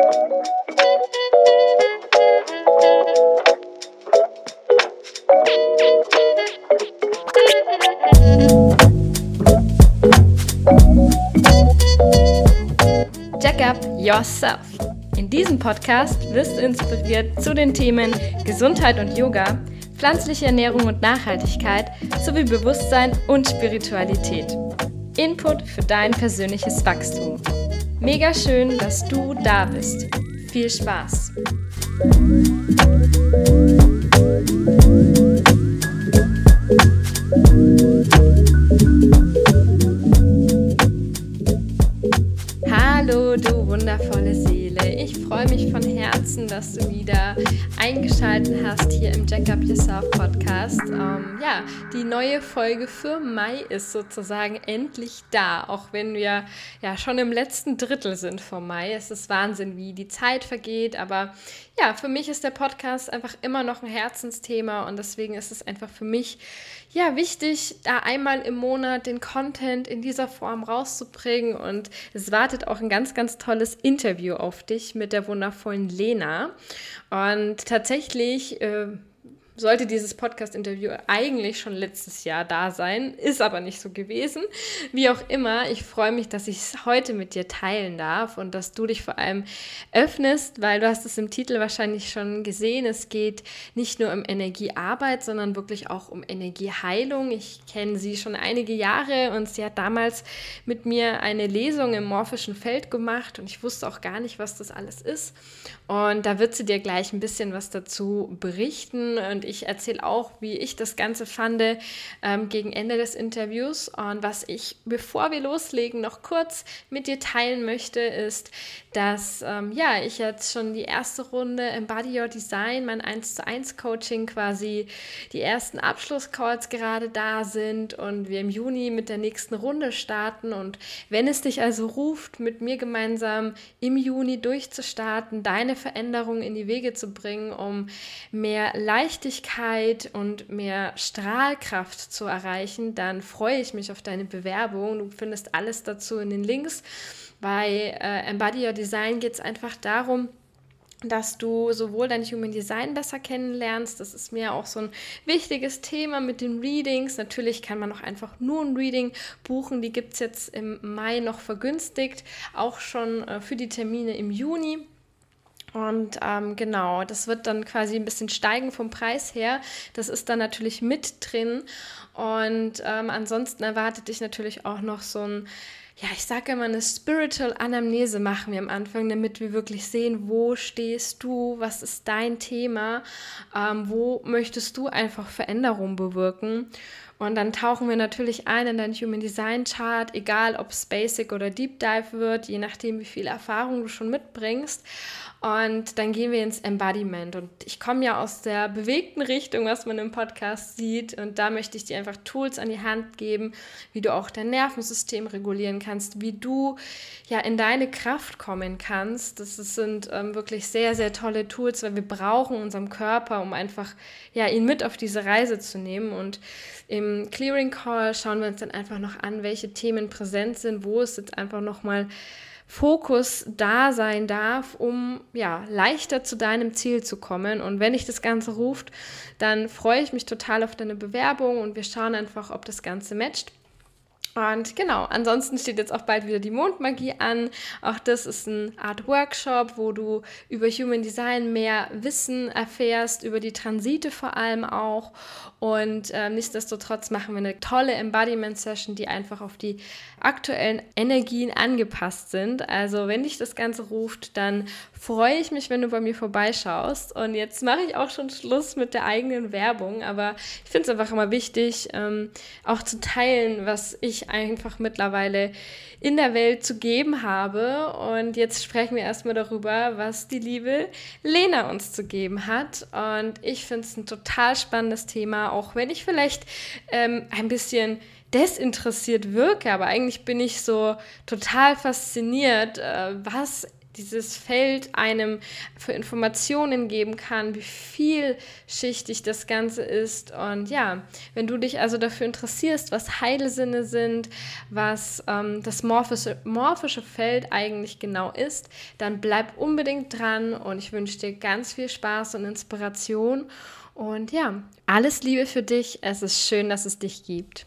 Jack up yourself. In diesem Podcast wirst du inspiriert zu den Themen Gesundheit und Yoga, pflanzliche Ernährung und Nachhaltigkeit sowie Bewusstsein und Spiritualität. Input für dein persönliches Wachstum. Mega schön, dass du da bist. Viel Spaß! Hallo, du wundervolle Seele. Ich freue mich von Herzen, dass du wieder eingeschaltet hast hier im Jack Up Yourself Podcast. Ähm, ja, die neue Folge für Mai ist sozusagen endlich da, auch wenn wir ja schon im letzten Drittel sind vom Mai. Es ist Wahnsinn, wie die Zeit vergeht, aber ja, für mich ist der Podcast einfach immer noch ein Herzensthema und deswegen ist es einfach für mich ja wichtig, da einmal im Monat den Content in dieser Form rauszubringen und es wartet auch ein ganz, ganz tolles Interview auf dich mit der wundervollen Lena und tatsächlich äh, sollte dieses Podcast-Interview eigentlich schon letztes Jahr da sein, ist aber nicht so gewesen. Wie auch immer, ich freue mich, dass ich es heute mit dir teilen darf und dass du dich vor allem öffnest, weil du hast es im Titel wahrscheinlich schon gesehen. Es geht nicht nur um Energiearbeit, sondern wirklich auch um Energieheilung. Ich kenne sie schon einige Jahre und sie hat damals mit mir eine Lesung im morphischen Feld gemacht und ich wusste auch gar nicht, was das alles ist. Und da wird sie dir gleich ein bisschen was dazu berichten und ich erzähle auch, wie ich das Ganze fand ähm, gegen Ende des Interviews. Und was ich, bevor wir loslegen, noch kurz mit dir teilen möchte, ist, dass ähm, ja, ich jetzt schon die erste Runde Embody Your Design, mein 1 zu 1 Coaching quasi, die ersten Abschlusscalls gerade da sind und wir im Juni mit der nächsten Runde starten. Und wenn es dich also ruft, mit mir gemeinsam im Juni durchzustarten, deine Veränderungen in die Wege zu bringen, um mehr Leichtigkeit Leichtigkeit und mehr Strahlkraft zu erreichen, dann freue ich mich auf deine Bewerbung. Du findest alles dazu in den Links. Bei äh, Embody Your Design geht es einfach darum, dass du sowohl dein Human Design besser kennenlernst. Das ist mir auch so ein wichtiges Thema mit den Readings. Natürlich kann man auch einfach nur ein Reading buchen. Die gibt es jetzt im Mai noch vergünstigt, auch schon äh, für die Termine im Juni. Und ähm, genau, das wird dann quasi ein bisschen steigen vom Preis her. Das ist dann natürlich mit drin. Und ähm, ansonsten erwartet dich natürlich auch noch so ein, ja, ich sage immer, eine Spiritual Anamnese machen wir am Anfang, damit wir wirklich sehen, wo stehst du, was ist dein Thema, ähm, wo möchtest du einfach Veränderungen bewirken. Und dann tauchen wir natürlich ein in dein Human Design Chart, egal ob es Basic oder Deep Dive wird, je nachdem, wie viel Erfahrung du schon mitbringst. Und dann gehen wir ins Embodiment. Und ich komme ja aus der bewegten Richtung, was man im Podcast sieht. Und da möchte ich dir einfach Tools an die Hand geben, wie du auch dein Nervensystem regulieren kannst, wie du ja in deine Kraft kommen kannst. Das sind ähm, wirklich sehr, sehr tolle Tools, weil wir brauchen unseren Körper, um einfach ja, ihn mit auf diese Reise zu nehmen. Und im Clearing Call schauen wir uns dann einfach noch an, welche Themen präsent sind, wo es jetzt einfach nochmal mal Fokus da sein darf, um ja leichter zu deinem Ziel zu kommen. Und wenn dich das Ganze ruft, dann freue ich mich total auf deine Bewerbung und wir schauen einfach, ob das Ganze matcht. Und genau, ansonsten steht jetzt auch bald wieder die Mondmagie an. Auch das ist eine Art Workshop, wo du über Human Design mehr Wissen erfährst, über die Transite vor allem auch. Und äh, nichtsdestotrotz machen wir eine tolle Embodiment-Session, die einfach auf die aktuellen Energien angepasst sind. Also wenn dich das Ganze ruft, dann freue ich mich, wenn du bei mir vorbeischaust. Und jetzt mache ich auch schon Schluss mit der eigenen Werbung, aber ich finde es einfach immer wichtig, ähm, auch zu teilen, was ich einfach mittlerweile in der Welt zu geben habe. Und jetzt sprechen wir erstmal darüber, was die liebe Lena uns zu geben hat. Und ich finde es ein total spannendes Thema, auch wenn ich vielleicht ähm, ein bisschen desinteressiert wirke, aber eigentlich bin ich so total fasziniert, äh, was dieses Feld einem für Informationen geben kann, wie vielschichtig das Ganze ist. Und ja, wenn du dich also dafür interessierst, was Heilsinne sind, was ähm, das morphische, morphische Feld eigentlich genau ist, dann bleib unbedingt dran und ich wünsche dir ganz viel Spaß und Inspiration. Und ja, alles Liebe für dich. Es ist schön, dass es dich gibt.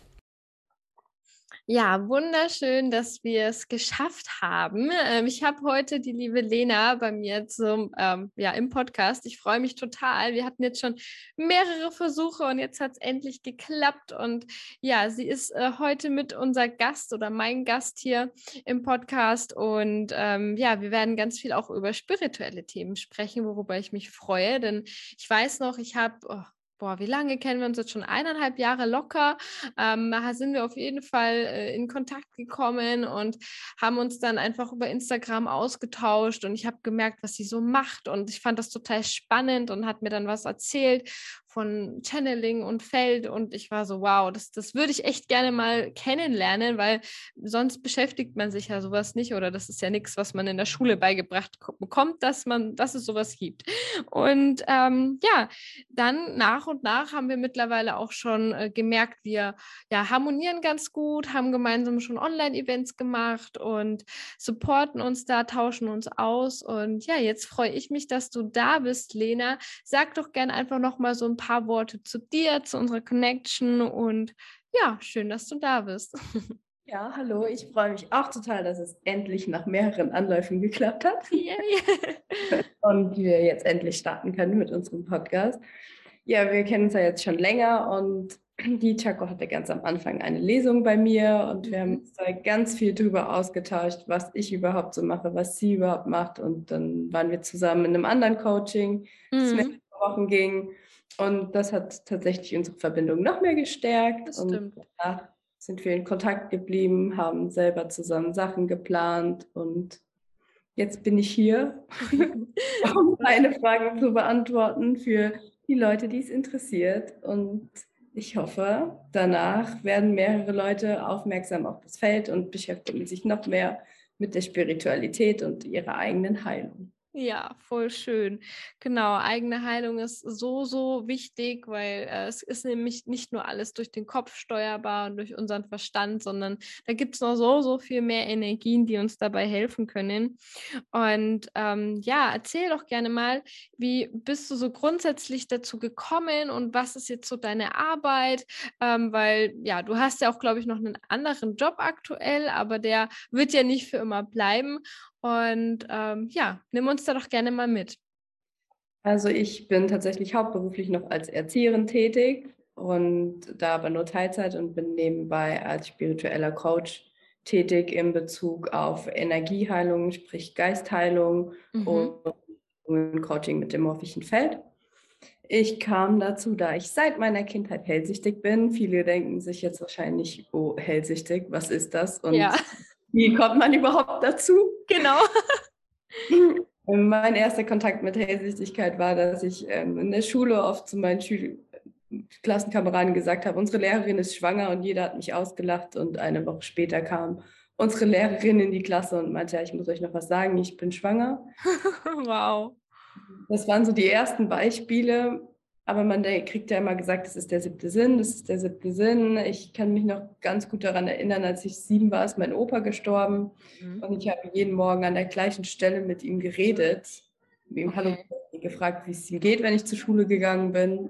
Ja, wunderschön, dass wir es geschafft haben. Ähm, ich habe heute die liebe Lena bei mir zum, ähm, ja, im Podcast. Ich freue mich total. Wir hatten jetzt schon mehrere Versuche und jetzt hat es endlich geklappt. Und ja, sie ist äh, heute mit unser Gast oder mein Gast hier im Podcast. Und ähm, ja, wir werden ganz viel auch über spirituelle Themen sprechen, worüber ich mich freue. Denn ich weiß noch, ich habe, oh, boah, wie lange kennen wir uns jetzt schon? Eineinhalb Jahre locker. Ähm, da sind wir auf jeden Fall äh, in Kontakt gekommen und haben uns dann einfach über Instagram ausgetauscht und ich habe gemerkt, was sie so macht und ich fand das total spannend und hat mir dann was erzählt von Channeling und Feld und ich war so, wow, das, das würde ich echt gerne mal kennenlernen, weil sonst beschäftigt man sich ja sowas nicht oder das ist ja nichts, was man in der Schule beigebracht bekommt, dass man, dass es sowas gibt. Und ähm, ja, dann nach und nach haben wir mittlerweile auch schon äh, gemerkt, wir ja, harmonieren ganz gut, haben gemeinsam schon Online-Events gemacht und supporten uns da, tauschen uns aus und ja, jetzt freue ich mich, dass du da bist, Lena. Sag doch gerne einfach noch mal so ein paar paar Worte zu dir, zu unserer Connection und ja, schön, dass du da bist. Ja, hallo, ich freue mich auch total, dass es endlich nach mehreren Anläufen geklappt hat. Yeah, yeah. Und wir jetzt endlich starten können mit unserem Podcast. Ja, wir kennen uns ja jetzt schon länger und die Chaco hatte ganz am Anfang eine Lesung bei mir und wir haben mhm. uns da ganz viel drüber ausgetauscht, was ich überhaupt so mache, was sie überhaupt macht. Und dann waren wir zusammen in einem anderen Coaching, das mhm. mehrere Wochen ging. Und das hat tatsächlich unsere Verbindung noch mehr gestärkt. Das stimmt. Und danach sind wir in Kontakt geblieben, haben selber zusammen Sachen geplant und jetzt bin ich hier, um meine Fragen zu beantworten für die Leute, die es interessiert. Und ich hoffe, danach werden mehrere Leute aufmerksam auf das Feld und beschäftigen sich noch mehr mit der Spiritualität und ihrer eigenen Heilung. Ja, voll schön. Genau, eigene Heilung ist so, so wichtig, weil äh, es ist nämlich nicht nur alles durch den Kopf steuerbar und durch unseren Verstand, sondern da gibt es noch so, so viel mehr Energien, die uns dabei helfen können. Und ähm, ja, erzähl doch gerne mal, wie bist du so grundsätzlich dazu gekommen und was ist jetzt so deine Arbeit? Ähm, weil ja, du hast ja auch, glaube ich, noch einen anderen Job aktuell, aber der wird ja nicht für immer bleiben. Und ähm, ja, nimm uns da doch gerne mal mit. Also ich bin tatsächlich hauptberuflich noch als Erzieherin tätig und da aber nur Teilzeit und bin nebenbei als spiritueller Coach tätig in Bezug auf Energieheilung, sprich Geistheilung mhm. und Coaching mit dem morphischen Feld. Ich kam dazu, da ich seit meiner Kindheit hellsichtig bin. Viele denken sich jetzt wahrscheinlich, oh, hellsichtig, was ist das? Und ja. wie kommt man überhaupt dazu? Genau. mein erster Kontakt mit Hellsichtigkeit war, dass ich ähm, in der Schule oft zu meinen Schül Klassenkameraden gesagt habe, unsere Lehrerin ist schwanger und jeder hat mich ausgelacht und eine Woche später kam unsere Lehrerin in die Klasse und meinte, ja, ich muss euch noch was sagen, ich bin schwanger. wow. Das waren so die ersten Beispiele, aber man kriegt ja immer gesagt, das ist der siebte Sinn, das ist der siebte Sinn. Ich kann mich noch ganz gut daran erinnern, als ich sieben war, ist mein Opa gestorben. Mhm. Und ich habe jeden Morgen an der gleichen Stelle mit ihm geredet, ihm okay. Hallo gefragt, wie es ihm geht, wenn ich zur Schule gegangen bin.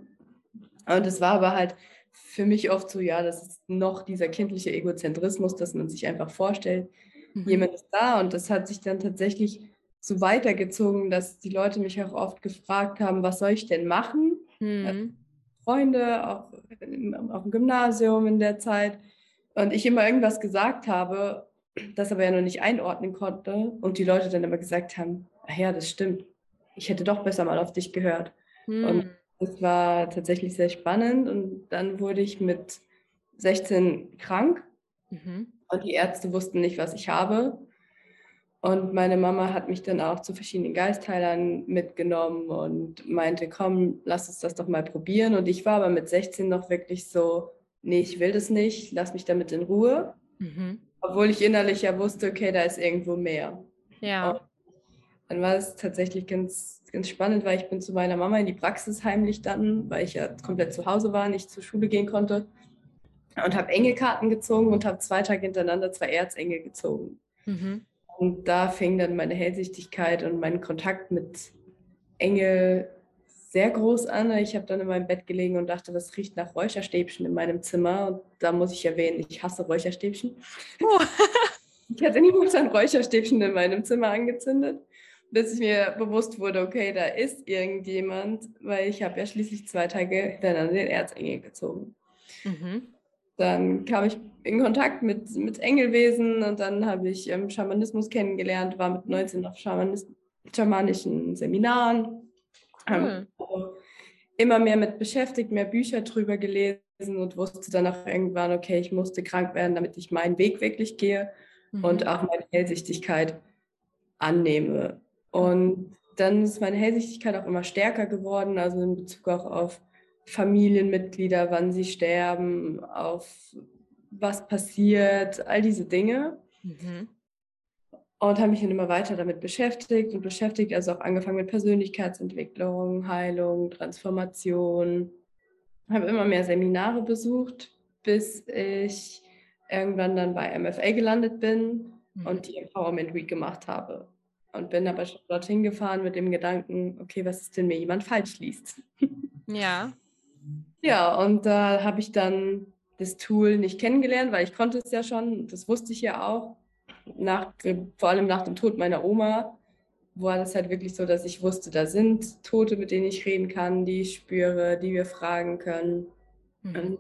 Und es war aber halt für mich oft so, ja, das ist noch dieser kindliche Egozentrismus, dass man sich einfach vorstellt, mhm. jemand ist da. Und das hat sich dann tatsächlich so weitergezogen, dass die Leute mich auch oft gefragt haben, was soll ich denn machen? Mhm. Freunde, auch auf dem Gymnasium in der Zeit. Und ich immer irgendwas gesagt habe, das aber ja noch nicht einordnen konnte. Und die Leute dann immer gesagt haben, ach ja, das stimmt. Ich hätte doch besser mal auf dich gehört. Mhm. Und das war tatsächlich sehr spannend. Und dann wurde ich mit 16 krank. Mhm. Und die Ärzte wussten nicht, was ich habe. Und meine Mama hat mich dann auch zu verschiedenen Geistheilern mitgenommen und meinte, komm, lass uns das doch mal probieren. Und ich war aber mit 16 noch wirklich so, nee, ich will das nicht, lass mich damit in Ruhe. Mhm. Obwohl ich innerlich ja wusste, okay, da ist irgendwo mehr. Ja. Und dann war es tatsächlich ganz, ganz spannend, weil ich bin zu meiner Mama in die Praxis heimlich dann, weil ich ja komplett zu Hause war, nicht zur Schule gehen konnte und habe Engelkarten gezogen und habe zwei Tage hintereinander zwei Erzengel gezogen. Mhm. Und da fing dann meine Hellsichtigkeit und mein Kontakt mit Engel sehr groß an. Ich habe dann in meinem Bett gelegen und dachte, das riecht nach Räucherstäbchen in meinem Zimmer. Und da muss ich erwähnen, ich hasse Räucherstäbchen. Oh. ich hatte niemals ein Räucherstäbchen in meinem Zimmer angezündet, bis mir bewusst wurde, okay, da ist irgendjemand, weil ich habe ja schließlich zwei Tage hintereinander den Erzengel gezogen. Mhm. Dann kam ich in Kontakt mit, mit Engelwesen und dann habe ich ähm, Schamanismus kennengelernt, war mit 19 auf Schamanis schamanischen Seminaren. Cool. Also immer mehr mit beschäftigt, mehr Bücher drüber gelesen und wusste dann auch irgendwann, okay, ich musste krank werden, damit ich meinen Weg wirklich gehe mhm. und auch meine Hellsichtigkeit annehme. Und dann ist meine Hellsichtigkeit auch immer stärker geworden, also in Bezug auch auf Familienmitglieder, wann sie sterben, auf was passiert, all diese Dinge. Mhm. Und habe mich dann immer weiter damit beschäftigt und beschäftigt, also auch angefangen mit Persönlichkeitsentwicklung, Heilung, Transformation. Habe immer mehr Seminare besucht, bis ich irgendwann dann bei MFA gelandet bin mhm. und die Empowerment Week gemacht habe. Und bin aber schon dorthin gefahren mit dem Gedanken, okay, was ist denn, mir jemand falsch liest? Ja. Ja, und da habe ich dann das Tool nicht kennengelernt, weil ich konnte es ja schon, das wusste ich ja auch. Nach, vor allem nach dem Tod meiner Oma war das halt wirklich so, dass ich wusste, da sind Tote, mit denen ich reden kann, die ich spüre, die wir fragen können. Mhm.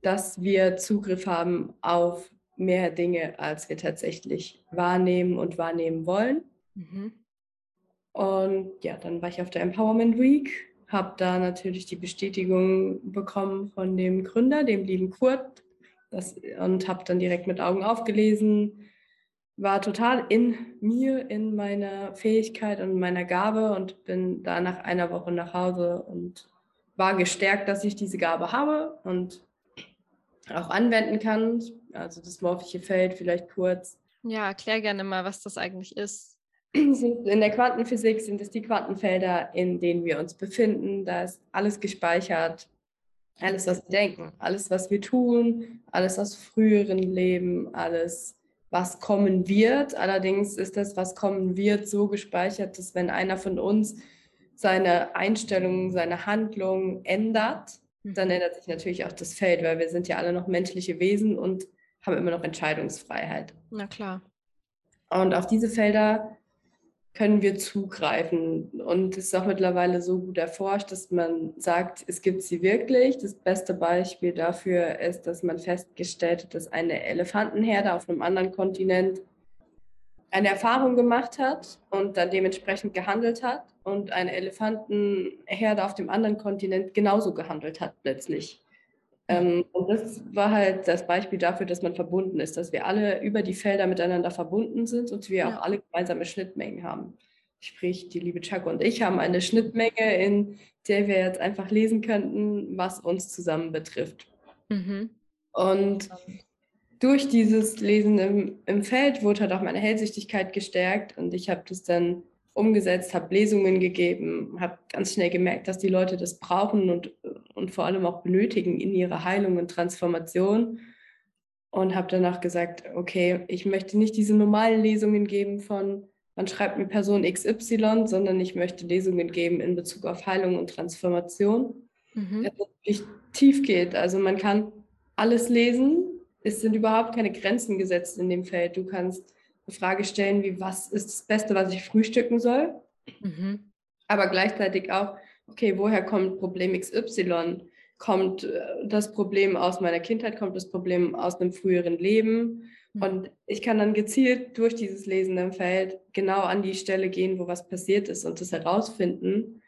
Dass wir Zugriff haben auf mehr Dinge, als wir tatsächlich wahrnehmen und wahrnehmen wollen. Mhm. Und ja, dann war ich auf der Empowerment Week habe da natürlich die Bestätigung bekommen von dem Gründer, dem lieben Kurt, das, und habe dann direkt mit Augen aufgelesen, war total in mir, in meiner Fähigkeit und meiner Gabe und bin da nach einer Woche nach Hause und war gestärkt, dass ich diese Gabe habe und auch anwenden kann. Also das morphische Feld vielleicht kurz. Ja, erklär gerne mal, was das eigentlich ist in der Quantenphysik sind es die Quantenfelder, in denen wir uns befinden. Da ist alles gespeichert, alles, was wir denken, alles, was wir tun, alles aus früheren Leben, alles, was kommen wird. Allerdings ist das, was kommen wird, so gespeichert, dass wenn einer von uns seine Einstellung, seine Handlung ändert, dann mhm. ändert sich natürlich auch das Feld, weil wir sind ja alle noch menschliche Wesen und haben immer noch Entscheidungsfreiheit. Na klar. Und auf diese Felder können wir zugreifen. Und es ist auch mittlerweile so gut erforscht, dass man sagt, es gibt sie wirklich. Das beste Beispiel dafür ist, dass man festgestellt hat, dass eine Elefantenherde auf einem anderen Kontinent eine Erfahrung gemacht hat und dann dementsprechend gehandelt hat und eine Elefantenherde auf dem anderen Kontinent genauso gehandelt hat plötzlich. Ähm, und das war halt das Beispiel dafür, dass man verbunden ist, dass wir alle über die Felder miteinander verbunden sind und wir ja. auch alle gemeinsame Schnittmengen haben. Sprich, die liebe Chuck und ich haben eine Schnittmenge, in der wir jetzt einfach lesen könnten, was uns zusammen betrifft. Mhm. Und durch dieses Lesen im, im Feld wurde halt auch meine Hellsichtigkeit gestärkt und ich habe das dann umgesetzt, habe Lesungen gegeben, habe ganz schnell gemerkt, dass die Leute das brauchen und, und vor allem auch benötigen in ihrer Heilung und Transformation. Und habe danach gesagt, okay, ich möchte nicht diese normalen Lesungen geben von, man schreibt mir Person XY, sondern ich möchte Lesungen geben in Bezug auf Heilung und Transformation, mhm. dass es wirklich tief geht. Also man kann alles lesen, es sind überhaupt keine Grenzen gesetzt in dem Feld. Du kannst eine Frage stellen, wie was ist das Beste, was ich frühstücken soll? Mhm. Aber gleichzeitig auch, okay, woher kommt Problem XY? Kommt äh, das Problem aus meiner Kindheit? Kommt das Problem aus einem früheren Leben? Mhm. Und ich kann dann gezielt durch dieses Lesen im Feld genau an die Stelle gehen, wo was passiert ist und das herausfinden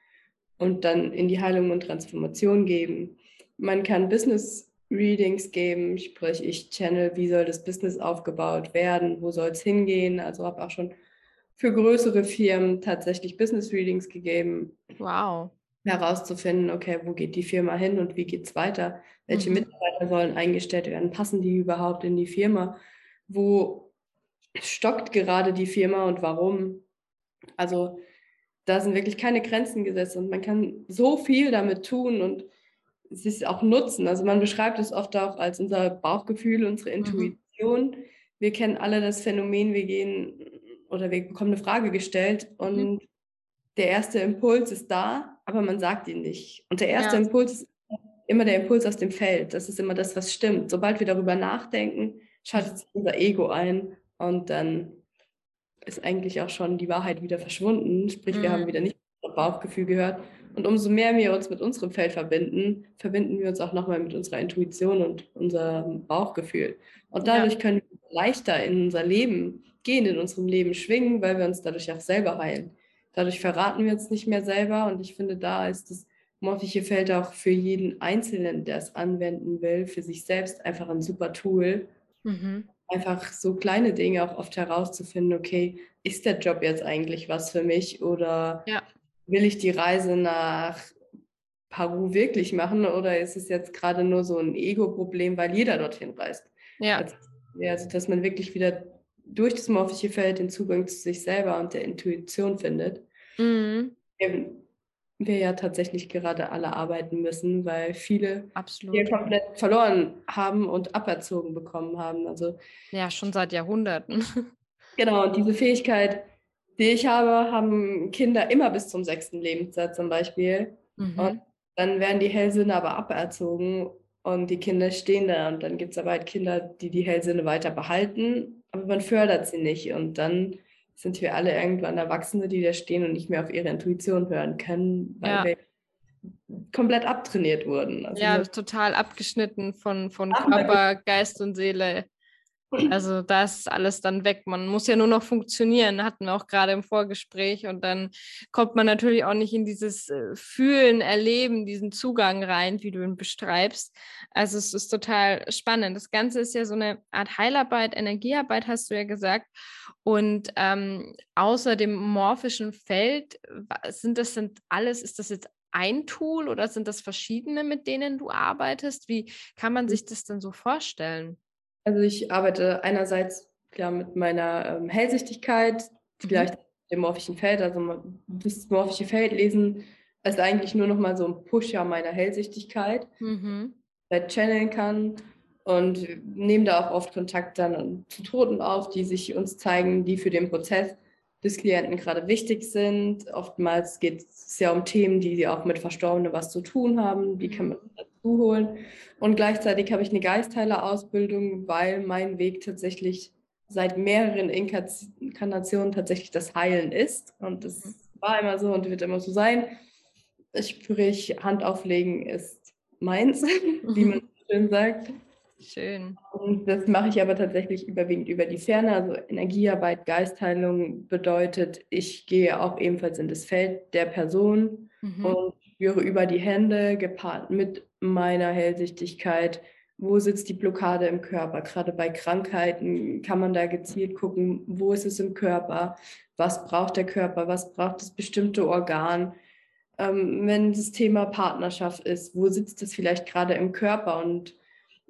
und dann in die Heilung und Transformation geben. Man kann Business Readings geben, sprich ich channel, wie soll das Business aufgebaut werden, wo soll es hingehen. Also habe auch schon für größere Firmen tatsächlich Business Readings gegeben. Wow. Herauszufinden, okay, wo geht die Firma hin und wie geht es weiter? Welche mhm. Mitarbeiter sollen eingestellt werden? Passen die überhaupt in die Firma? Wo stockt gerade die Firma und warum? Also da sind wirklich keine Grenzen gesetzt und man kann so viel damit tun und es ist auch nutzen. Also man beschreibt es oft auch als unser Bauchgefühl, unsere mhm. Intuition. Mhm. Wir kennen alle das Phänomen, wir gehen oder wir bekommen eine Frage gestellt und mhm. der erste Impuls ist da, aber man sagt ihn nicht. Und der erste ja. Impuls ist immer der Impuls aus dem Feld. Das ist immer das, was stimmt. Sobald wir darüber nachdenken, schaltet sich unser Ego ein und dann ist eigentlich auch schon die Wahrheit wieder verschwunden. Sprich, mhm. wir haben wieder nicht unser Bauchgefühl gehört. Und umso mehr wir uns mit unserem Feld verbinden, verbinden wir uns auch nochmal mit unserer Intuition und unserem Bauchgefühl. Und dadurch ja. können wir leichter in unser Leben gehen, in unserem Leben schwingen, weil wir uns dadurch auch selber heilen. Dadurch verraten wir uns nicht mehr selber. Und ich finde, da ist das morphliche Feld auch für jeden Einzelnen, der es anwenden will, für sich selbst einfach ein super Tool. Mhm. Einfach so kleine Dinge auch oft herauszufinden, okay, ist der Job jetzt eigentlich was für mich oder ja. will ich die Reise nach Peru wirklich machen oder ist es jetzt gerade nur so ein Ego-Problem, weil jeder dorthin reist? Ja. Also, also, dass man wirklich wieder durch das morphliche Feld den Zugang zu sich selber und der Intuition findet. Mhm wir ja tatsächlich gerade alle arbeiten müssen, weil viele Absolut. hier komplett verloren haben und aberzogen bekommen haben. Also ja, schon seit Jahrhunderten. Genau, und diese Fähigkeit, die ich habe, haben Kinder immer bis zum sechsten Lebensjahr zum Beispiel. Mhm. Und dann werden die Hellsinne aber aberzogen und die Kinder stehen da. Und dann gibt es aber halt Kinder, die die Hellsinne weiter behalten, aber man fördert sie nicht. Und dann sind wir alle irgendwann Erwachsene, die da stehen und nicht mehr auf ihre Intuition hören können, weil ja. wir komplett abtrainiert wurden. Also ja, total abgeschnitten von, von Körper, Geist und Seele. Also da ist alles dann weg. Man muss ja nur noch funktionieren, hatten wir auch gerade im Vorgespräch. Und dann kommt man natürlich auch nicht in dieses äh, Fühlen, Erleben, diesen Zugang rein, wie du ihn beschreibst. Also es ist total spannend. Das Ganze ist ja so eine Art Heilarbeit, Energiearbeit, hast du ja gesagt. Und ähm, außer dem morphischen Feld, sind das sind alles, ist das jetzt ein Tool oder sind das verschiedene, mit denen du arbeitest? Wie kann man sich das denn so vorstellen? Also ich arbeite einerseits klar mit meiner ähm, Hellsichtigkeit, mhm. vielleicht dem morphischen Feld, also das morphische Feld lesen ist eigentlich nur noch mal so ein Pusher meiner Hellsichtigkeit, mhm. der channeln kann und nehme da auch oft Kontakt dann zu Toten auf, die sich uns zeigen, die für den Prozess des Klienten gerade wichtig sind. Oftmals geht es ja um Themen, die auch mit Verstorbenen was zu tun haben. Die kann man dazu holen. Und gleichzeitig habe ich eine Geistheiler-Ausbildung, weil mein Weg tatsächlich seit mehreren Inkarnationen tatsächlich das Heilen ist. Und das mhm. war immer so und wird immer so sein. Sprich, Hand auflegen ist meins, wie man schön sagt. Schön. Und das mache ich aber tatsächlich überwiegend über die Ferne. Also Energiearbeit, Geistheilung bedeutet, ich gehe auch ebenfalls in das Feld der Person mhm. und spüre über die Hände, gepaart mit meiner Hellsichtigkeit, wo sitzt die Blockade im Körper. Gerade bei Krankheiten kann man da gezielt gucken, wo ist es im Körper, was braucht der Körper, was braucht das bestimmte Organ. Ähm, wenn das Thema Partnerschaft ist, wo sitzt es vielleicht gerade im Körper und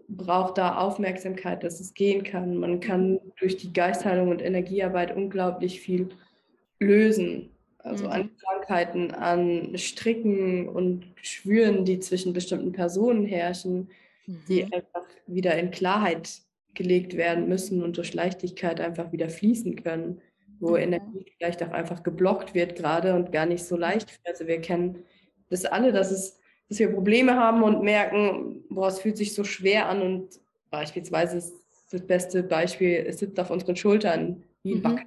braucht da Aufmerksamkeit, dass es gehen kann. Man kann durch die Geistheilung und Energiearbeit unglaublich viel lösen. Also mhm. an Krankheiten, an Stricken und Schwüren, die zwischen bestimmten Personen herrschen, mhm. die einfach wieder in Klarheit gelegt werden müssen und durch Leichtigkeit einfach wieder fließen können, wo mhm. Energie vielleicht auch einfach geblockt wird gerade und gar nicht so leicht. Also wir kennen das alle, dass es dass wir Probleme haben und merken, boah, es fühlt sich so schwer an und beispielsweise ist das beste Beispiel, es sitzt auf unseren Schultern wie ein mhm. Back.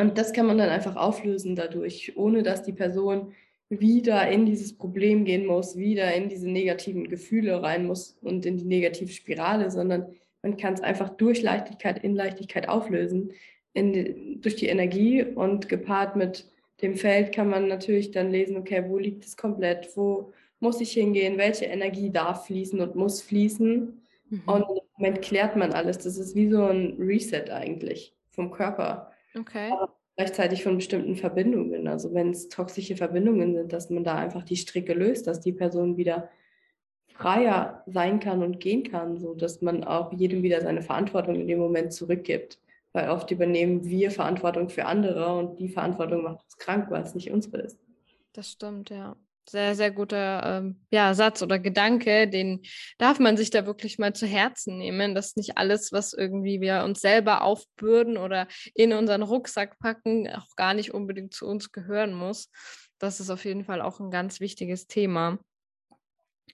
Und das kann man dann einfach auflösen dadurch, ohne dass die Person wieder in dieses Problem gehen muss, wieder in diese negativen Gefühle rein muss und in die negative Spirale, sondern man kann es einfach durch Leichtigkeit in Leichtigkeit auflösen, in, durch die Energie und gepaart mit dem Feld kann man natürlich dann lesen, okay, wo liegt es komplett, wo muss ich hingehen, welche Energie darf fließen und muss fließen. Mhm. Und im Moment klärt man alles. Das ist wie so ein Reset eigentlich vom Körper. Okay. Aber gleichzeitig von bestimmten Verbindungen. Also wenn es toxische Verbindungen sind, dass man da einfach die Stricke löst, dass die Person wieder freier sein kann und gehen kann, so dass man auch jedem wieder seine Verantwortung in dem Moment zurückgibt. weil oft übernehmen wir Verantwortung für andere und die Verantwortung macht uns krank, weil es nicht unsere ist. Das stimmt, ja. Sehr, sehr guter ähm, ja, Satz oder Gedanke, den darf man sich da wirklich mal zu Herzen nehmen, dass nicht alles, was irgendwie wir uns selber aufbürden oder in unseren Rucksack packen, auch gar nicht unbedingt zu uns gehören muss. Das ist auf jeden Fall auch ein ganz wichtiges Thema.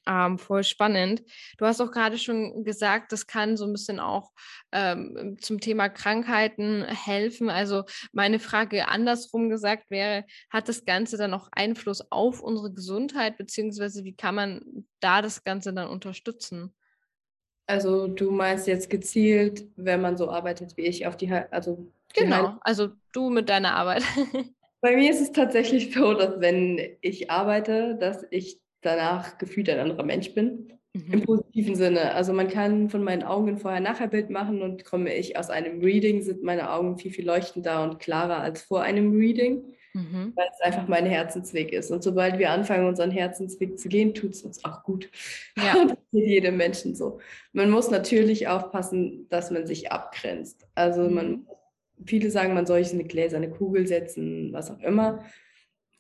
Ähm, voll spannend. Du hast auch gerade schon gesagt, das kann so ein bisschen auch ähm, zum Thema Krankheiten helfen. Also meine Frage andersrum gesagt wäre, hat das Ganze dann auch Einfluss auf unsere Gesundheit, beziehungsweise wie kann man da das Ganze dann unterstützen? Also du meinst jetzt gezielt, wenn man so arbeitet wie ich auf die, also genau, also du mit deiner Arbeit. Bei mir ist es tatsächlich so, dass wenn ich arbeite, dass ich danach gefühlt ein anderer Mensch bin. Mhm. Im positiven Sinne. Also man kann von meinen Augen ein Vorher-Nachher-Bild machen und komme ich aus einem Reading, sind meine Augen viel, viel leuchtender und klarer als vor einem Reading, mhm. weil es einfach mein Herzensweg ist. Und sobald wir anfangen, unseren Herzensweg zu gehen, tut es uns auch gut. Ja. Und das geht jedem Menschen so. Man muss natürlich aufpassen, dass man sich abgrenzt. Also mhm. man, viele sagen, man soll sich eine gläserne Kugel setzen, was auch immer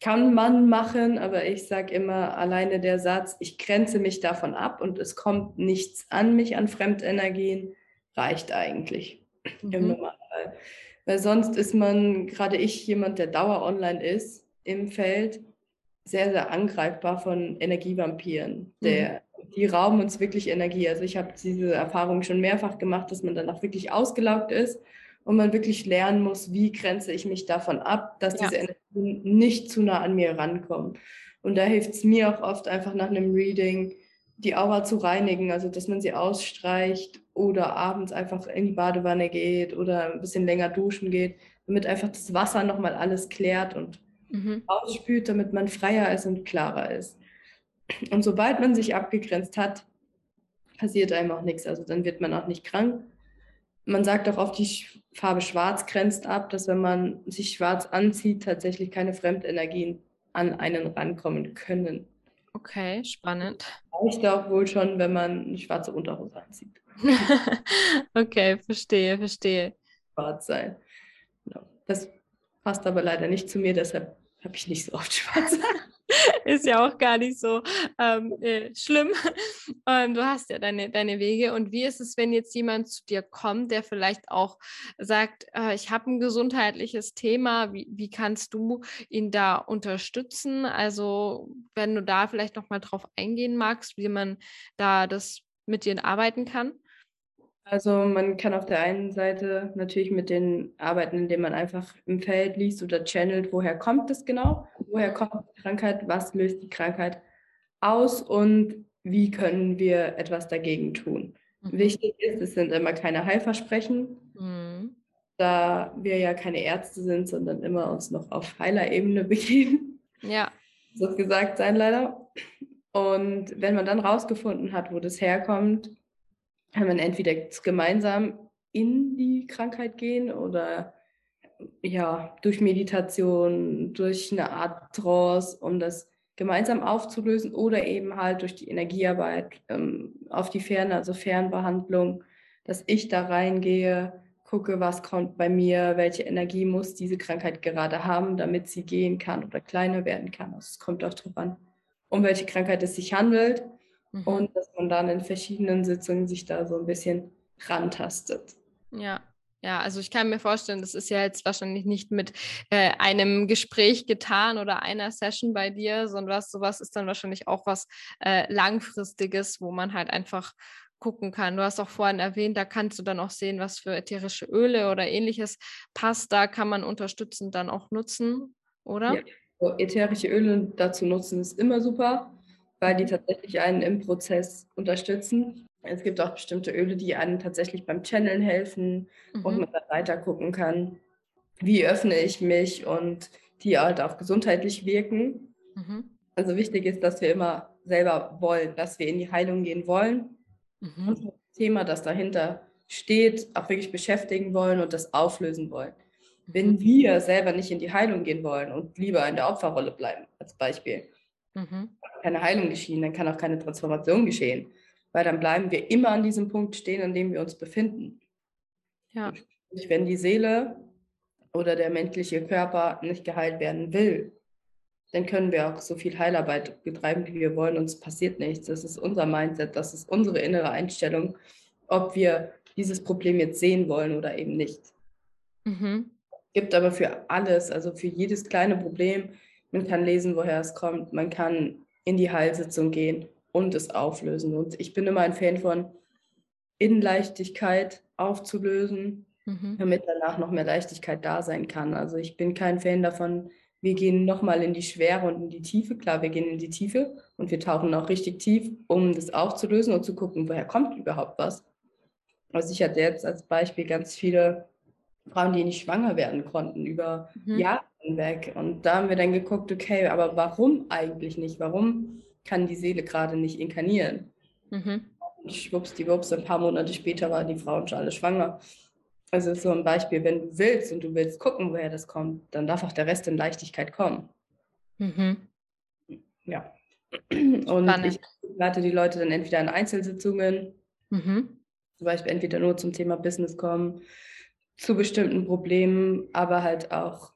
kann man machen, aber ich sage immer alleine der Satz, ich grenze mich davon ab und es kommt nichts an mich an Fremdenergien, reicht eigentlich mhm. im Normalfall. Weil sonst ist man, gerade ich, jemand, der dauer online ist im Feld, sehr, sehr angreifbar von Energievampiren. Der, mhm. Die rauben uns wirklich Energie. Also ich habe diese Erfahrung schon mehrfach gemacht, dass man danach wirklich ausgelaugt ist und man wirklich lernen muss, wie grenze ich mich davon ab, dass ja. diese Energien nicht zu nah an mir rankommen. Und da hilft es mir auch oft einfach nach einem Reading, die Aura zu reinigen, also dass man sie ausstreicht oder abends einfach in die Badewanne geht oder ein bisschen länger duschen geht, damit einfach das Wasser nochmal alles klärt und mhm. ausspült, damit man freier ist und klarer ist. Und sobald man sich abgegrenzt hat, passiert einem auch nichts. Also dann wird man auch nicht krank man sagt auch oft, die Farbe Schwarz grenzt ab, dass wenn man sich schwarz anzieht, tatsächlich keine Fremdenergien an einen rankommen können. Okay, spannend. Reicht auch wohl schon, wenn man eine schwarze Unterhose anzieht. okay, verstehe, verstehe. Schwarz sein. Genau. Das passt aber leider nicht zu mir, deshalb habe ich nicht so oft schwarz. ist ja auch gar nicht so ähm, äh, schlimm. Ähm, du hast ja deine, deine Wege. Und wie ist es, wenn jetzt jemand zu dir kommt, der vielleicht auch sagt, äh, ich habe ein gesundheitliches Thema, wie, wie kannst du ihn da unterstützen? Also wenn du da vielleicht nochmal drauf eingehen magst, wie man da das mit dir arbeiten kann. Also man kann auf der einen Seite natürlich mit den arbeiten, indem man einfach im Feld liest oder channelt, woher kommt es genau, woher kommt die Krankheit, was löst die Krankheit aus und wie können wir etwas dagegen tun. Mhm. Wichtig ist, es sind immer keine Heilversprechen, mhm. da wir ja keine Ärzte sind, sondern immer uns noch auf heiler Ebene begeben. Ja. So gesagt sein leider. Und wenn man dann rausgefunden hat, wo das herkommt, kann man entweder gemeinsam in die Krankheit gehen oder ja, durch Meditation, durch eine Art Trance, um das gemeinsam aufzulösen oder eben halt durch die Energiearbeit ähm, auf die Ferne, also Fernbehandlung, dass ich da reingehe, gucke, was kommt bei mir, welche Energie muss diese Krankheit gerade haben, damit sie gehen kann oder kleiner werden kann. Also es kommt auch darauf an, um welche Krankheit es sich handelt mhm. und dass man dann in verschiedenen Sitzungen sich da so ein bisschen rantastet. Ja. Ja, also ich kann mir vorstellen, das ist ja jetzt wahrscheinlich nicht mit äh, einem Gespräch getan oder einer Session bei dir, sondern was, sowas ist dann wahrscheinlich auch was äh, Langfristiges, wo man halt einfach gucken kann. Du hast auch vorhin erwähnt, da kannst du dann auch sehen, was für ätherische Öle oder ähnliches passt. Da kann man unterstützend dann auch nutzen, oder? Ja, so ätherische Öle dazu nutzen ist immer super weil die tatsächlich einen im Prozess unterstützen. Es gibt auch bestimmte Öle, die einem tatsächlich beim Channeln helfen mhm. und man dann weiter gucken kann, wie öffne ich mich und die halt auch gesundheitlich wirken. Mhm. Also wichtig ist, dass wir immer selber wollen, dass wir in die Heilung gehen wollen mhm. und das Thema, das dahinter steht, auch wirklich beschäftigen wollen und das auflösen wollen. Wenn mhm. wir selber nicht in die Heilung gehen wollen und lieber in der Opferrolle bleiben, als Beispiel, mhm. Keine Heilung geschehen, dann kann auch keine Transformation geschehen, weil dann bleiben wir immer an diesem Punkt stehen, an dem wir uns befinden. Ja. Wenn die Seele oder der menschliche Körper nicht geheilt werden will, dann können wir auch so viel Heilarbeit betreiben, wie wir wollen, und es passiert nichts. Das ist unser Mindset, das ist unsere innere Einstellung, ob wir dieses Problem jetzt sehen wollen oder eben nicht. Mhm. Gibt aber für alles, also für jedes kleine Problem, man kann lesen, woher es kommt, man kann in die Heilsitzung gehen und es auflösen. Und ich bin immer ein Fan von in Leichtigkeit aufzulösen, mhm. damit danach noch mehr Leichtigkeit da sein kann. Also ich bin kein Fan davon, wir gehen nochmal in die Schwere und in die Tiefe. Klar, wir gehen in die Tiefe und wir tauchen auch richtig tief, um das aufzulösen und zu gucken, woher kommt überhaupt was. Also ich hatte jetzt als Beispiel ganz viele Frauen, die nicht schwanger werden konnten über mhm. Jahre hinweg. Und da haben wir dann geguckt, okay, aber warum eigentlich nicht? Warum kann die Seele gerade nicht inkarnieren? Mhm. Und schwuppsdiwupps, ein paar Monate später waren die Frauen schon alle schwanger. Also so ein Beispiel, wenn du willst und du willst gucken, woher das kommt, dann darf auch der Rest in Leichtigkeit kommen. Mhm. Ja. Und Spannend. ich begleite die Leute dann entweder in Einzelsitzungen, mhm. zum Beispiel entweder nur zum Thema Business kommen, zu bestimmten Problemen, aber halt auch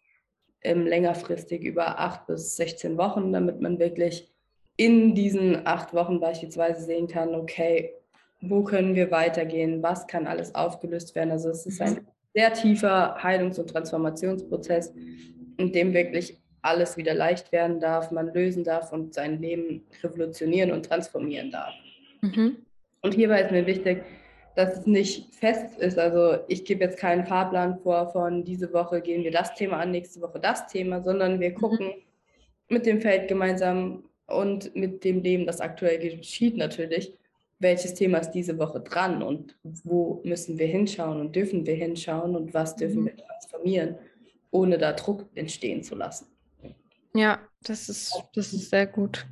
längerfristig über acht bis 16 Wochen, damit man wirklich in diesen acht Wochen beispielsweise sehen kann, okay, wo können wir weitergehen, was kann alles aufgelöst werden. Also es ist ein mhm. sehr tiefer Heilungs- und Transformationsprozess, in dem wirklich alles wieder leicht werden darf, man lösen darf und sein Leben revolutionieren und transformieren darf. Mhm. Und hierbei ist mir wichtig, dass es nicht fest ist. Also ich gebe jetzt keinen Fahrplan vor von diese Woche gehen wir das Thema an, nächste Woche das Thema, sondern wir mhm. gucken mhm. mit dem Feld gemeinsam und mit dem Leben, das aktuell geschieht natürlich, welches Thema ist diese Woche dran und wo müssen wir hinschauen und dürfen wir hinschauen und was dürfen mhm. wir transformieren, ohne da Druck entstehen zu lassen. Ja, das ist, das ist sehr gut.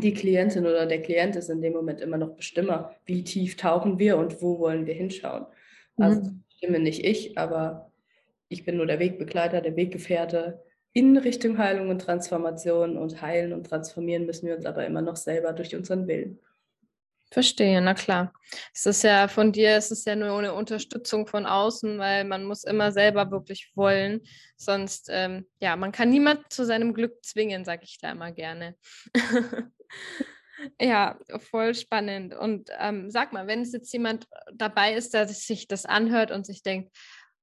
Die Klientin oder der Klient ist in dem Moment immer noch Bestimmer, wie tief tauchen wir und wo wollen wir hinschauen. Also mhm. stimme nicht ich, aber ich bin nur der Wegbegleiter, der Weggefährte in Richtung Heilung und Transformation und heilen und transformieren müssen wir uns aber immer noch selber durch unseren Willen. Verstehe, na klar. Es ist ja von dir, es ist ja nur eine Unterstützung von außen, weil man muss immer selber wirklich wollen. Sonst, ähm, ja, man kann niemand zu seinem Glück zwingen, sage ich da immer gerne. ja, voll spannend. Und ähm, sag mal, wenn es jetzt jemand dabei ist, der sich das anhört und sich denkt,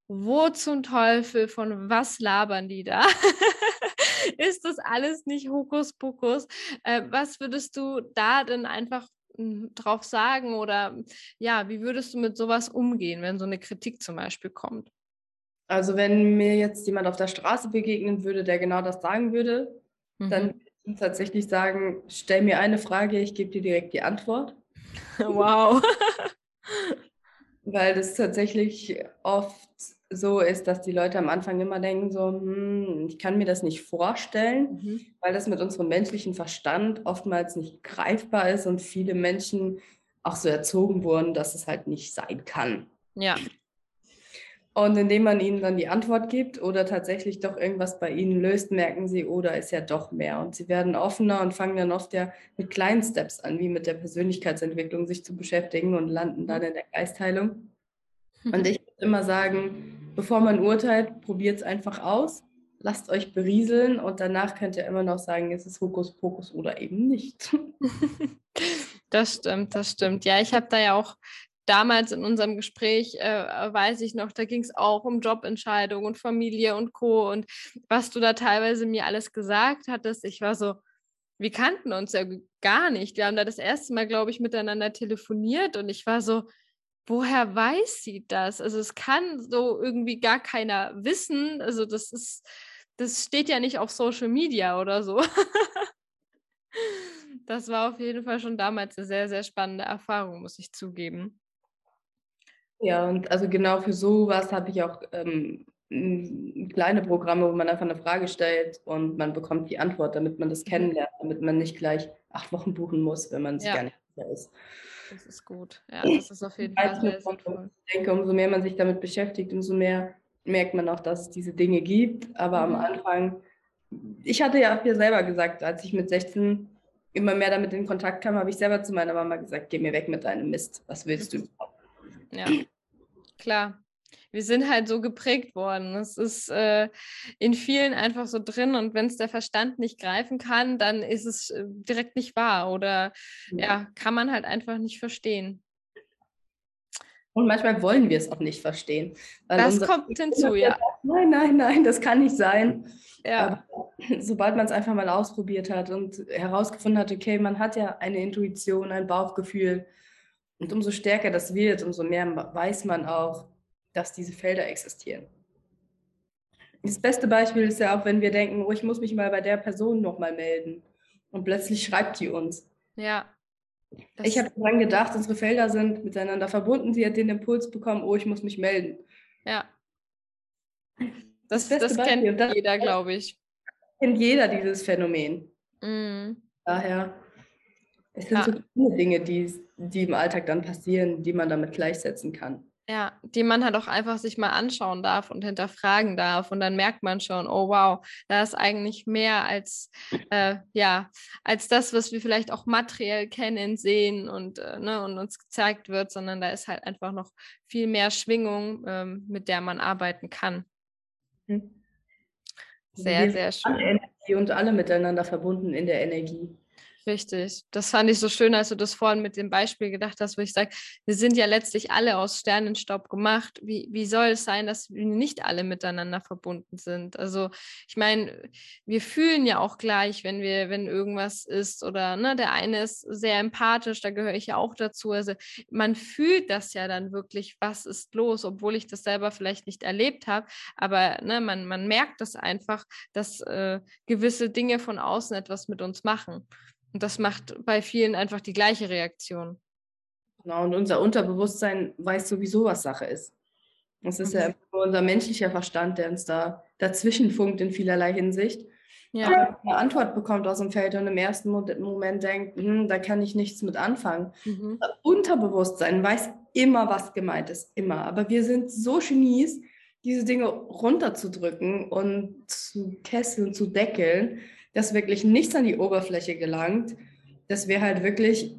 wo zum Teufel, von was labern die da? ist das alles nicht Hokuspokus? Äh, was würdest du da denn einfach drauf sagen oder ja, wie würdest du mit sowas umgehen, wenn so eine Kritik zum Beispiel kommt? Also wenn mir jetzt jemand auf der Straße begegnen würde, der genau das sagen würde, mhm. dann würde ich tatsächlich sagen, stell mir eine Frage, ich gebe dir direkt die Antwort. Wow. Weil das tatsächlich oft so ist, dass die Leute am Anfang immer denken, so, hm, ich kann mir das nicht vorstellen, mhm. weil das mit unserem menschlichen Verstand oftmals nicht greifbar ist und viele Menschen auch so erzogen wurden, dass es halt nicht sein kann. Ja. Und indem man ihnen dann die Antwort gibt oder tatsächlich doch irgendwas bei ihnen löst, merken sie, oh, da ist ja doch mehr. Und sie werden offener und fangen dann oft ja mit kleinen Steps an, wie mit der Persönlichkeitsentwicklung sich zu beschäftigen und landen dann in der Geistheilung. Und ich würde immer sagen, bevor man urteilt, probiert es einfach aus, lasst euch berieseln und danach könnt ihr immer noch sagen, es ist Hokuspokus oder eben nicht. Das stimmt, das stimmt. Ja, ich habe da ja auch damals in unserem Gespräch, äh, weiß ich noch, da ging es auch um Jobentscheidungen und Familie und Co. Und was du da teilweise mir alles gesagt hattest, ich war so, wir kannten uns ja gar nicht. Wir haben da das erste Mal, glaube ich, miteinander telefoniert und ich war so, woher weiß sie das? Also es kann so irgendwie gar keiner wissen. Also das ist, das steht ja nicht auf Social Media oder so. das war auf jeden Fall schon damals eine sehr, sehr spannende Erfahrung, muss ich zugeben. Ja, und also genau für sowas habe ich auch ähm, kleine Programme, wo man einfach eine Frage stellt und man bekommt die Antwort, damit man das mhm. kennenlernt, damit man nicht gleich acht Wochen buchen muss, wenn man sich ja. gar nicht sicher ist. Das ist gut. Ja, das ist auf jeden Fall sehr sinnvoll. Ich denke, umso mehr man sich damit beschäftigt, umso mehr merkt man auch, dass es diese Dinge gibt. Aber mhm. am Anfang, ich hatte ja auch mir selber gesagt, als ich mit 16 immer mehr damit in Kontakt kam, habe ich selber zu meiner Mama gesagt, geh mir weg mit deinem Mist. Was willst du Ja, klar. Wir sind halt so geprägt worden. Es ist äh, in vielen einfach so drin und wenn es der Verstand nicht greifen kann, dann ist es äh, direkt nicht wahr oder ja. ja, kann man halt einfach nicht verstehen. Und manchmal wollen wir es auch nicht verstehen. das kommt hinzu, ja. Sagt, nein, nein, nein, das kann nicht sein. Ja. Aber sobald man es einfach mal ausprobiert hat und herausgefunden hat, okay, man hat ja eine Intuition, ein Bauchgefühl. Und umso stärker das wird, umso mehr weiß man auch, dass diese Felder existieren. Das beste Beispiel ist ja auch, wenn wir denken, oh, ich muss mich mal bei der Person nochmal melden. Und plötzlich schreibt die uns. Ja. Ich habe daran gedacht, unsere Felder sind miteinander verbunden. Sie hat den Impuls bekommen, oh, ich muss mich melden. Ja. Das, das, das kennt das jeder, glaube ich. Kennt jeder dieses Phänomen. Mm. Daher, es sind ja. so viele Dinge, die, die im Alltag dann passieren, die man damit gleichsetzen kann. Ja, die man halt auch einfach sich mal anschauen darf und hinterfragen darf. Und dann merkt man schon, oh wow, da ist eigentlich mehr als, äh, ja, als das, was wir vielleicht auch materiell kennen, sehen und, äh, ne, und uns gezeigt wird, sondern da ist halt einfach noch viel mehr Schwingung, ähm, mit der man arbeiten kann. Mhm. Sehr, sehr schön. Alle und alle miteinander verbunden in der Energie. Richtig. Das fand ich so schön, als du das vorhin mit dem Beispiel gedacht hast, wo ich sage, wir sind ja letztlich alle aus Sternenstaub gemacht. Wie, wie soll es sein, dass wir nicht alle miteinander verbunden sind? Also ich meine, wir fühlen ja auch gleich, wenn wir, wenn irgendwas ist oder ne, der eine ist sehr empathisch, da gehöre ich ja auch dazu. Also man fühlt das ja dann wirklich, was ist los, obwohl ich das selber vielleicht nicht erlebt habe. Aber ne, man, man merkt das einfach, dass äh, gewisse Dinge von außen etwas mit uns machen. Und das macht bei vielen einfach die gleiche Reaktion. Genau, und unser Unterbewusstsein weiß sowieso, was Sache ist. Das ist ja nur unser menschlicher Verstand, der uns da dazwischen funkt in vielerlei Hinsicht. Ja. Aber eine Antwort bekommt aus dem Feld und im ersten Moment denkt, hm, da kann ich nichts mit anfangen. Mhm. Das Unterbewusstsein weiß immer, was gemeint ist, immer. Aber wir sind so Genies, diese Dinge runterzudrücken und zu kesseln, zu deckeln, dass wirklich nichts an die Oberfläche gelangt, dass wir halt wirklich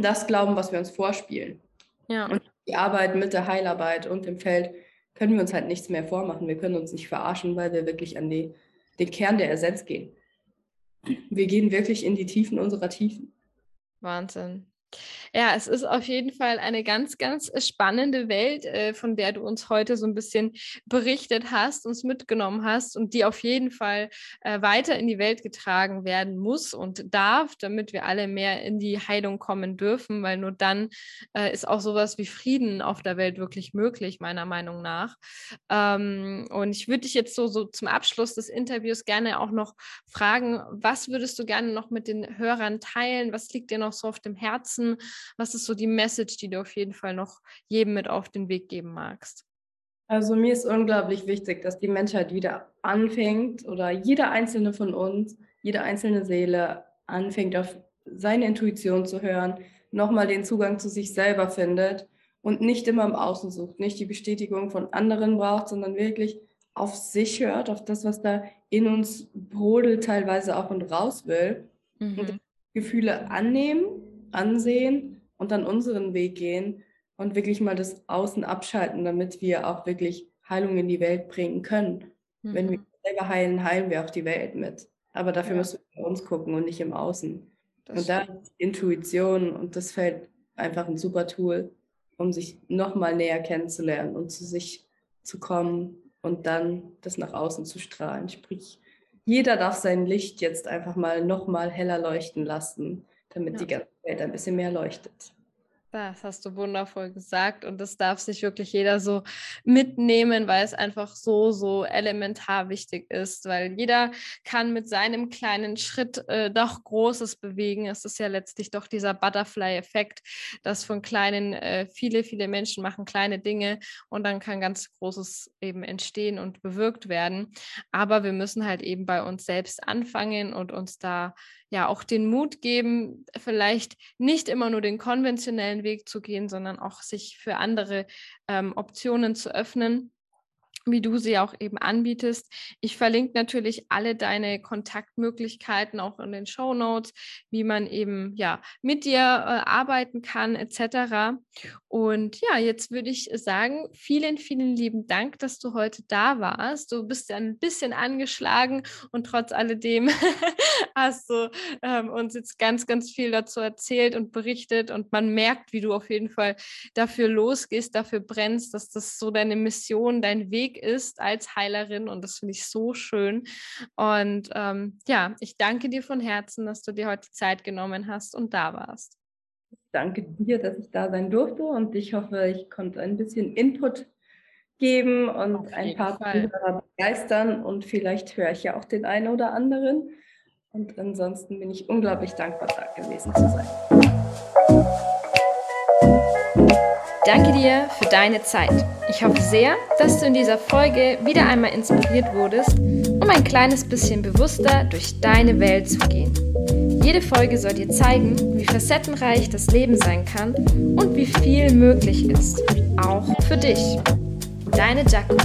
das glauben, was wir uns vorspielen. Ja. Und die Arbeit mit der Heilarbeit und dem Feld können wir uns halt nichts mehr vormachen. Wir können uns nicht verarschen, weil wir wirklich an die, den Kern der Essenz gehen. Wir gehen wirklich in die Tiefen unserer Tiefen. Wahnsinn. Ja, es ist auf jeden Fall eine ganz, ganz spannende Welt, äh, von der du uns heute so ein bisschen berichtet hast, uns mitgenommen hast und die auf jeden Fall äh, weiter in die Welt getragen werden muss und darf, damit wir alle mehr in die Heilung kommen dürfen, weil nur dann äh, ist auch sowas wie Frieden auf der Welt wirklich möglich, meiner Meinung nach. Ähm, und ich würde dich jetzt so, so zum Abschluss des Interviews gerne auch noch fragen, was würdest du gerne noch mit den Hörern teilen? Was liegt dir noch so auf dem Herzen? Nutzen? Was ist so die Message, die du auf jeden Fall noch jedem mit auf den Weg geben magst? Also mir ist unglaublich wichtig, dass die Menschheit wieder anfängt oder jeder einzelne von uns, jede einzelne Seele anfängt auf seine Intuition zu hören, nochmal den Zugang zu sich selber findet und nicht immer im Außen sucht, nicht die Bestätigung von anderen braucht, sondern wirklich auf sich hört, auf das, was da in uns brodelt, teilweise auch und raus will. Mhm. Und Gefühle annehmen ansehen und dann unseren Weg gehen und wirklich mal das Außen abschalten, damit wir auch wirklich Heilung in die Welt bringen können. Mhm. Wenn wir selber heilen, heilen wir auch die Welt mit. Aber dafür ja. müssen wir bei uns gucken und nicht im Außen. Das und da ist Intuition und das fällt einfach ein super Tool, um sich nochmal näher kennenzulernen und zu sich zu kommen und dann das nach außen zu strahlen. Sprich, jeder darf sein Licht jetzt einfach mal nochmal heller leuchten lassen damit ja. die ganze Welt ein bisschen mehr leuchtet. Das hast du wundervoll gesagt und das darf sich wirklich jeder so mitnehmen, weil es einfach so, so elementar wichtig ist, weil jeder kann mit seinem kleinen Schritt äh, doch Großes bewegen. Es ist ja letztlich doch dieser Butterfly-Effekt, dass von kleinen, äh, viele, viele Menschen machen kleine Dinge und dann kann ganz Großes eben entstehen und bewirkt werden. Aber wir müssen halt eben bei uns selbst anfangen und uns da ja auch den Mut geben, vielleicht nicht immer nur den konventionellen Weg zu gehen, sondern auch sich für andere ähm, Optionen zu öffnen. Wie du sie auch eben anbietest. Ich verlinke natürlich alle deine Kontaktmöglichkeiten auch in den Show Notes, wie man eben ja mit dir äh, arbeiten kann etc. Und ja, jetzt würde ich sagen, vielen, vielen lieben Dank, dass du heute da warst. Du bist ja ein bisschen angeschlagen und trotz alledem hast du ähm, uns jetzt ganz, ganz viel dazu erzählt und berichtet und man merkt, wie du auf jeden Fall dafür losgehst, dafür brennst, dass das so deine Mission, dein Weg ist als Heilerin und das finde ich so schön. Und ähm, ja, ich danke dir von Herzen, dass du dir heute Zeit genommen hast und da warst. Danke dir, dass ich da sein durfte und ich hoffe, ich konnte ein bisschen Input geben und ein paar Zuhörer begeistern und vielleicht höre ich ja auch den einen oder anderen. Und ansonsten bin ich unglaublich dankbar, da gewesen zu sein. Danke dir für deine Zeit. Ich hoffe sehr, dass du in dieser Folge wieder einmal inspiriert wurdest, um ein kleines bisschen bewusster durch deine Welt zu gehen. Jede Folge soll dir zeigen, wie facettenreich das Leben sein kann und wie viel möglich ist, auch für dich. Deine Jaco.